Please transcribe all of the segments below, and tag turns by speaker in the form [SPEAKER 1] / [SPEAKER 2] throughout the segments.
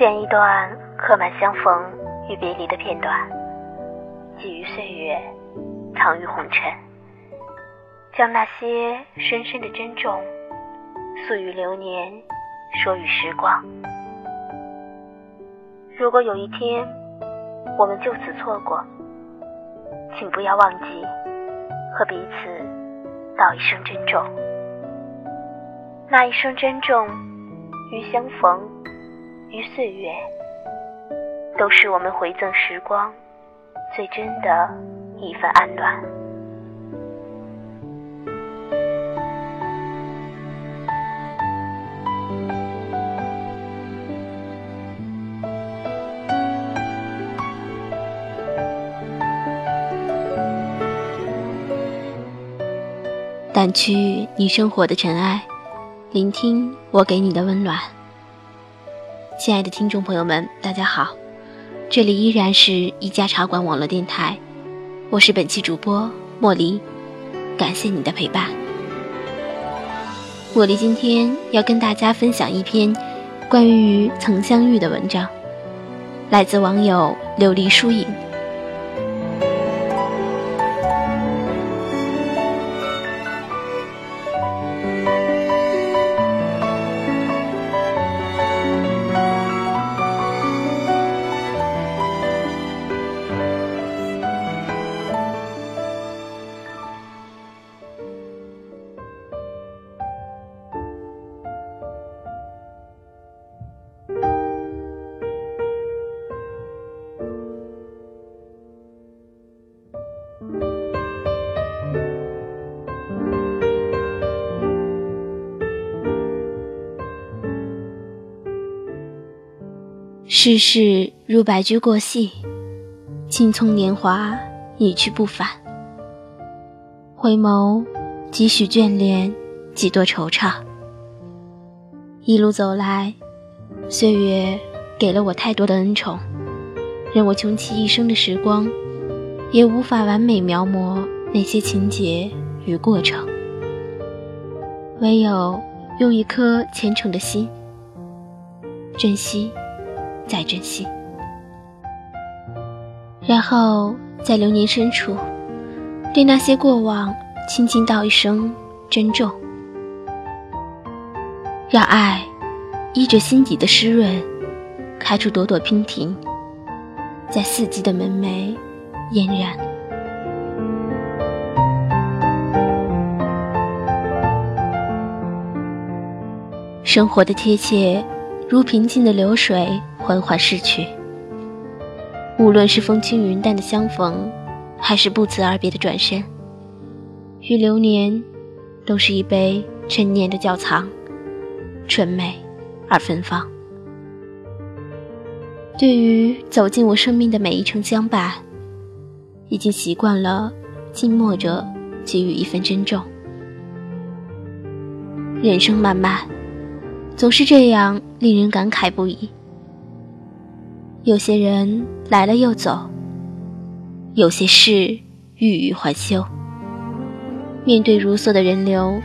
[SPEAKER 1] 剪一段刻满相逢与别离的片段，寄于岁月，藏于红尘，将那些深深的珍重，诉与流年，说与时光。如果有一天我们就此错过，请不要忘记和彼此道一声珍重。那一声珍重与相逢。于岁月，都是我们回赠时光最真的一份安暖。
[SPEAKER 2] 掸去你生活的尘埃，聆听我给你的温暖。亲爱的听众朋友们，大家好，这里依然是一家茶馆网络电台，我是本期主播莫离，感谢你的陪伴。莫离今天要跟大家分享一篇关于曾相遇的文章，来自网友琉璃疏影。世事如白驹过隙，青葱年华一去不返。回眸，几许眷恋，几多惆怅。一路走来，岁月给了我太多的恩宠，任我穷其一生的时光，也无法完美描摹那些情节与过程。唯有用一颗虔诚的心，珍惜。再珍惜，然后在流年深处，对那些过往轻轻道一声珍重，让爱依着心底的湿润，开出朵朵娉婷，在四季的门楣嫣然。生活的贴切，如平静的流水。缓缓逝去。无论是风轻云淡的相逢，还是不辞而别的转身，与流年，都是一杯陈年的窖藏，纯美而芬芳。对于走进我生命的每一程相伴，已经习惯了静默着给予一份珍重。人生漫漫，总是这样令人感慨不已。有些人来了又走，有些事欲语还休。面对如梭的人流，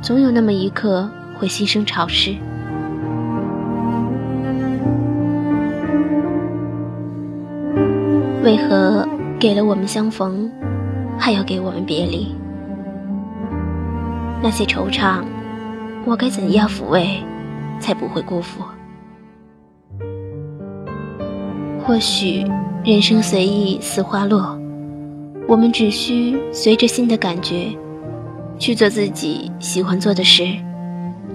[SPEAKER 2] 总有那么一刻会心生潮湿。为何给了我们相逢，还要给我们别离？那些惆怅，我该怎样抚慰，才不会辜负？或许人生随意似花落，我们只需随着心的感觉，去做自己喜欢做的事，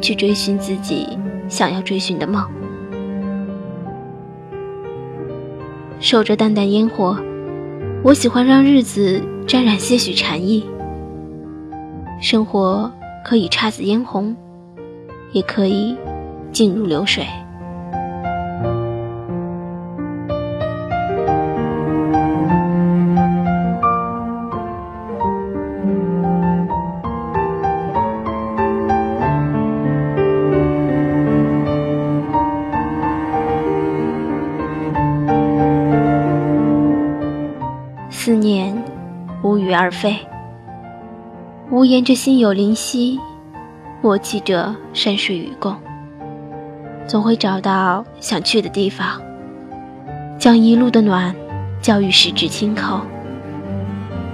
[SPEAKER 2] 去追寻自己想要追寻的梦。守着淡淡烟火，我喜欢让日子沾染些许禅意。生活可以姹紫嫣红，也可以静如流水。无语而飞，无言着心有灵犀，默契着山水与共。总会找到想去的地方，将一路的暖交予十指轻扣。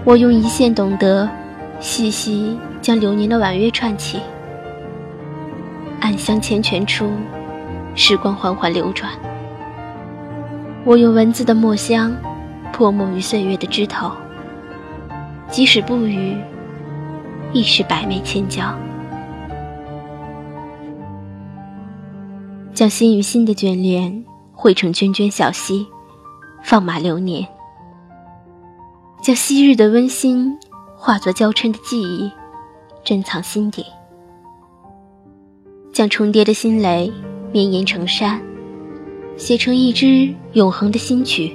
[SPEAKER 2] 我用一线懂得，细细将流年的婉约串起。暗香缱绻出，时光缓缓流转。我用文字的墨香，泼墨于岁月的枝头。即使不语，亦是百媚千娇。将心与心的眷恋汇成涓涓小溪，放马流年。将昔日的温馨化作娇嗔的记忆，珍藏心底。将重叠的心蕾绵延成山，写成一支永恒的新曲。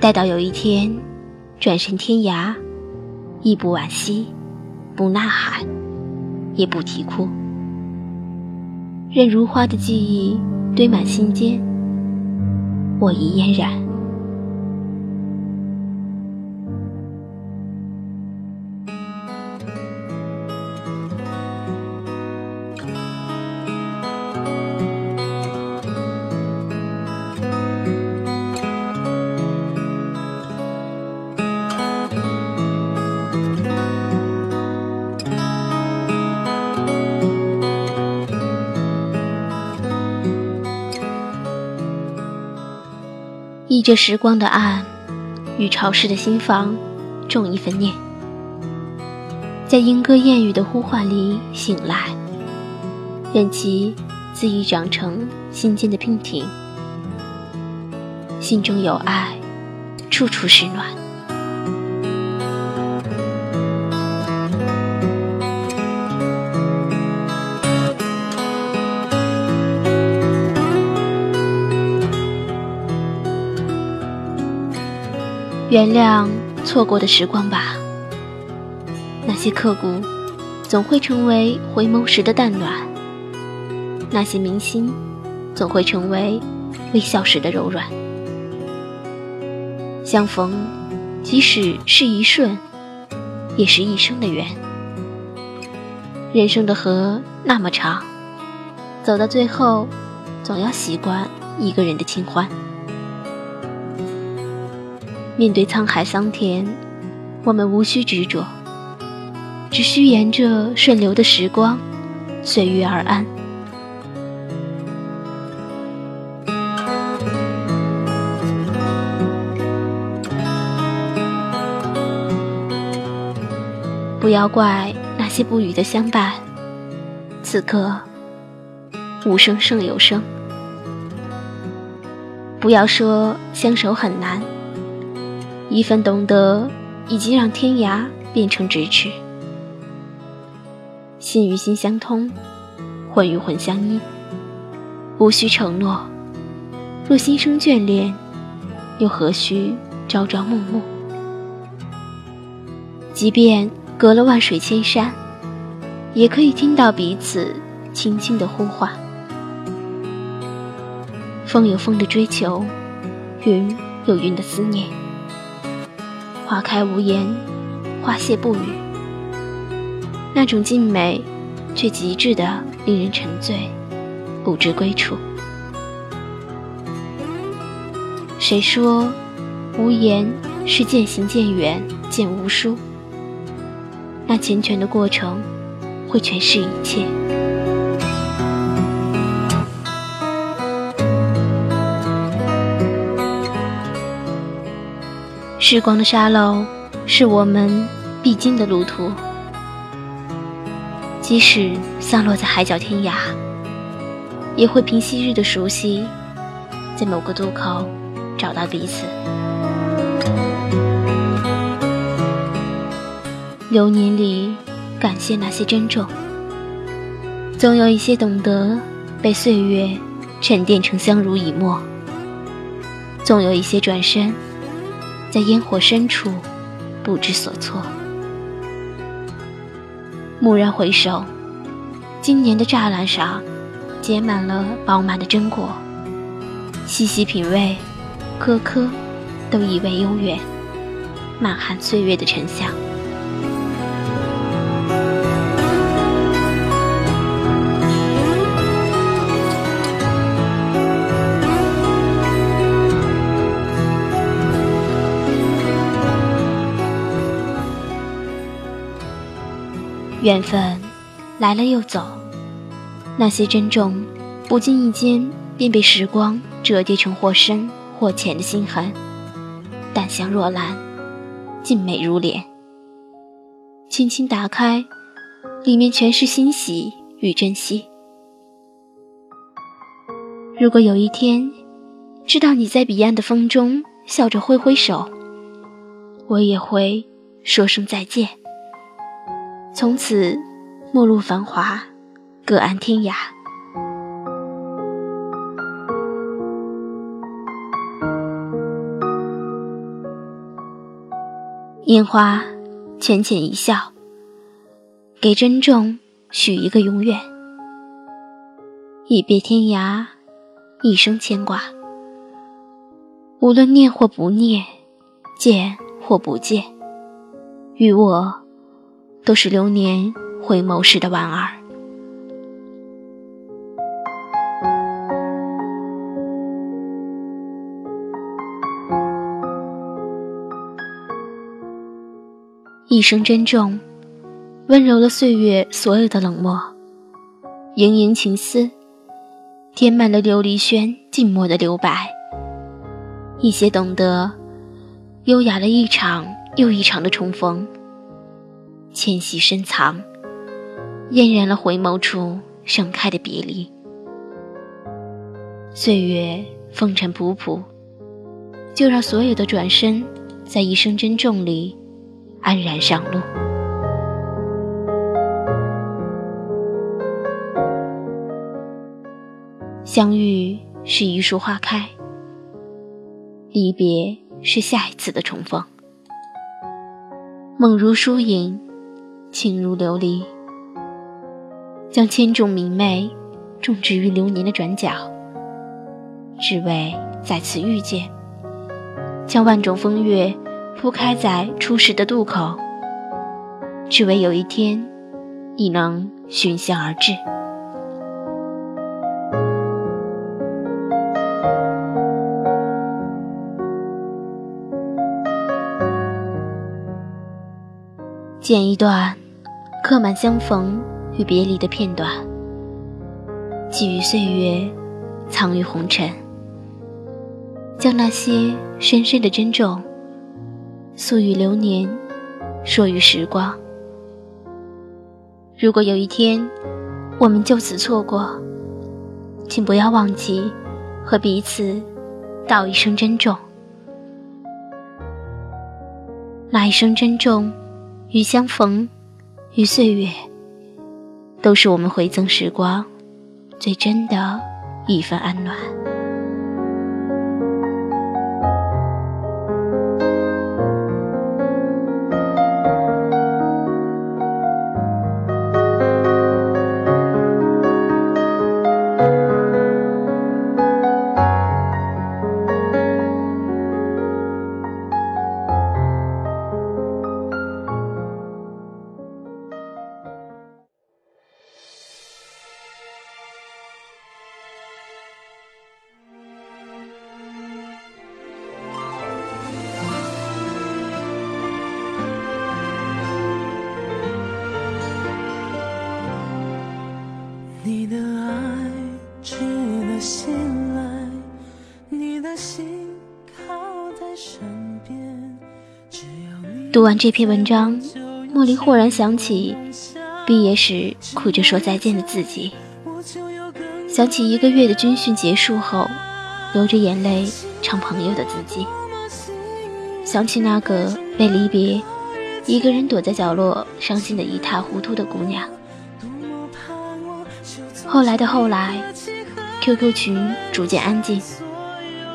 [SPEAKER 2] 待到有一天，转身天涯，亦不惋惜，不呐喊，也不啼哭。任如花的记忆堆满心间，我已嫣然。借时光的岸，与潮湿的心房，种一份念，在莺歌燕语的呼唤里醒来，任其恣意长成心间的娉婷。心中有爱，处处是暖。原谅错过的时光吧，那些刻骨，总会成为回眸时的淡暖；那些铭心，总会成为微笑时的柔软。相逢，即使是一瞬，也是一生的缘。人生的河那么长，走到最后，总要习惯一个人的清欢。面对沧海桑田，我们无需执着，只需沿着顺流的时光，随遇而安。不要怪那些不语的相伴，此刻无声胜有声。不要说相守很难。一份懂得，以及让天涯变成咫尺；心与心相通，魂与魂相依。无需承诺，若心生眷恋，又何须朝朝暮暮？即便隔了万水千山，也可以听到彼此轻轻的呼唤。风有风的追求，云有云的思念。花开无言，花谢不语。那种静美，却极致的令人沉醉，不知归处。谁说无言是渐行渐远渐无书？那缱绻的过程，会诠释一切。时光的沙漏，是我们必经的路途。即使散落在海角天涯，也会凭昔日的熟悉，在某个渡口找到彼此。流年里，感谢那些珍重。总有一些懂得，被岁月沉淀成相濡以沫。总有一些转身。在烟火深处，不知所措。蓦然回首，今年的栅栏上结满了饱满的榛果。细细品味，颗颗都意味悠远，满含岁月的沉香。缘分来了又走，那些珍重，不经意间便被时光折叠成或深或浅的心痕，淡香若兰，静美如莲。轻轻打开，里面全是欣喜与珍惜。如果有一天，知道你在彼岸的风中笑着挥挥手，我也会说声再见。从此，陌路繁华，各安天涯。烟花，浅浅一笑，给珍重许一个永远。一别天涯，一生牵挂。无论念或不念，见或不见，与我。都是流年回眸时的莞尔。一生珍重，温柔了岁月所有的冷漠，盈盈情思，填满了琉璃轩静默的留白。一些懂得，优雅了一场又一场的重逢。纤细深藏，嫣然了回眸处盛开的别离。岁月风尘仆仆，就让所有的转身，在一生珍重里安然上路。相遇是一树花开，离别是下一次的重逢。梦如疏影。情如琉璃，将千种明媚种植于流年的转角，只为再次遇见；将万种风月铺开在初识的渡口，只为有一天你能寻香而至。剪一段，刻满相逢与别离的片段，寄于岁月，藏于红尘。将那些深深的珍重，诉与流年，说与时光。如果有一天，我们就此错过，请不要忘记和彼此道一声珍重。那一声珍重。与相逢，与岁月，都是我们回赠时光最真的一份安暖。读完这篇文章，茉莉忽然想起毕业时哭着说再见的自己，想起一个月的军训结束后流着眼泪唱朋友的自己，想起那个被离别一个人躲在角落伤心的一塌糊涂的姑娘。后来的后来，QQ 群逐渐安静，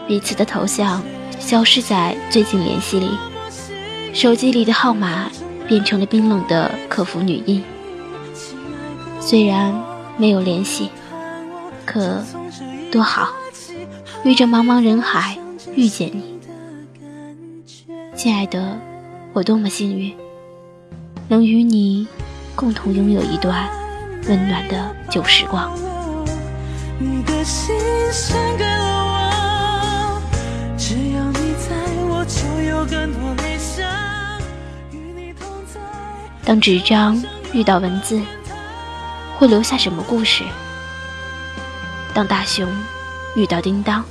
[SPEAKER 2] 彼此的头像消失在最近联系里。手机里的号码变成了冰冷的客服女音。虽然没有联系，可多好，于这茫茫人海遇见你，亲爱的，我多么幸运，能与你共同拥有一段温暖的旧时光。你的心给了，只要你在我就有更多理想。当纸张遇到文字，会留下什么故事？当大熊遇到叮当，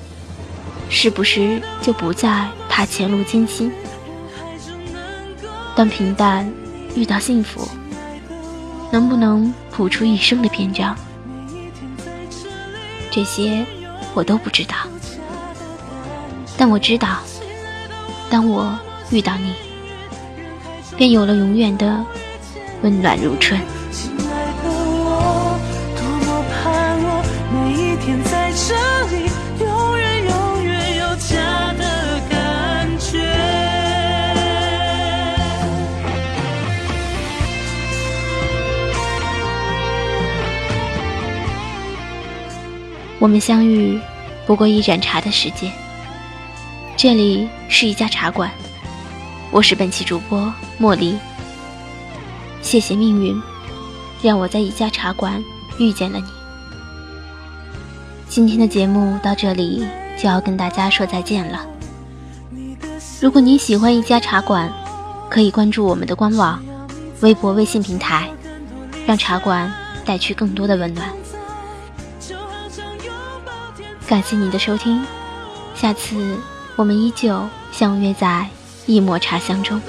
[SPEAKER 2] 是不是就不再怕前路艰辛？当平淡遇到幸福，能不能谱出一生的篇章？这些我都不知道，但我知道，当我遇到你，便有了永远的温暖如春。我们相遇，不过一盏茶的时间。这里是一家茶馆，我是本期主播茉莉。谢谢命运，让我在一家茶馆遇见了你。今天的节目到这里就要跟大家说再见了。如果你喜欢一家茶馆，可以关注我们的官网、微博、微信平台，让茶馆带去更多的温暖。感谢你的收听，下次我们依旧相约在一抹茶香中。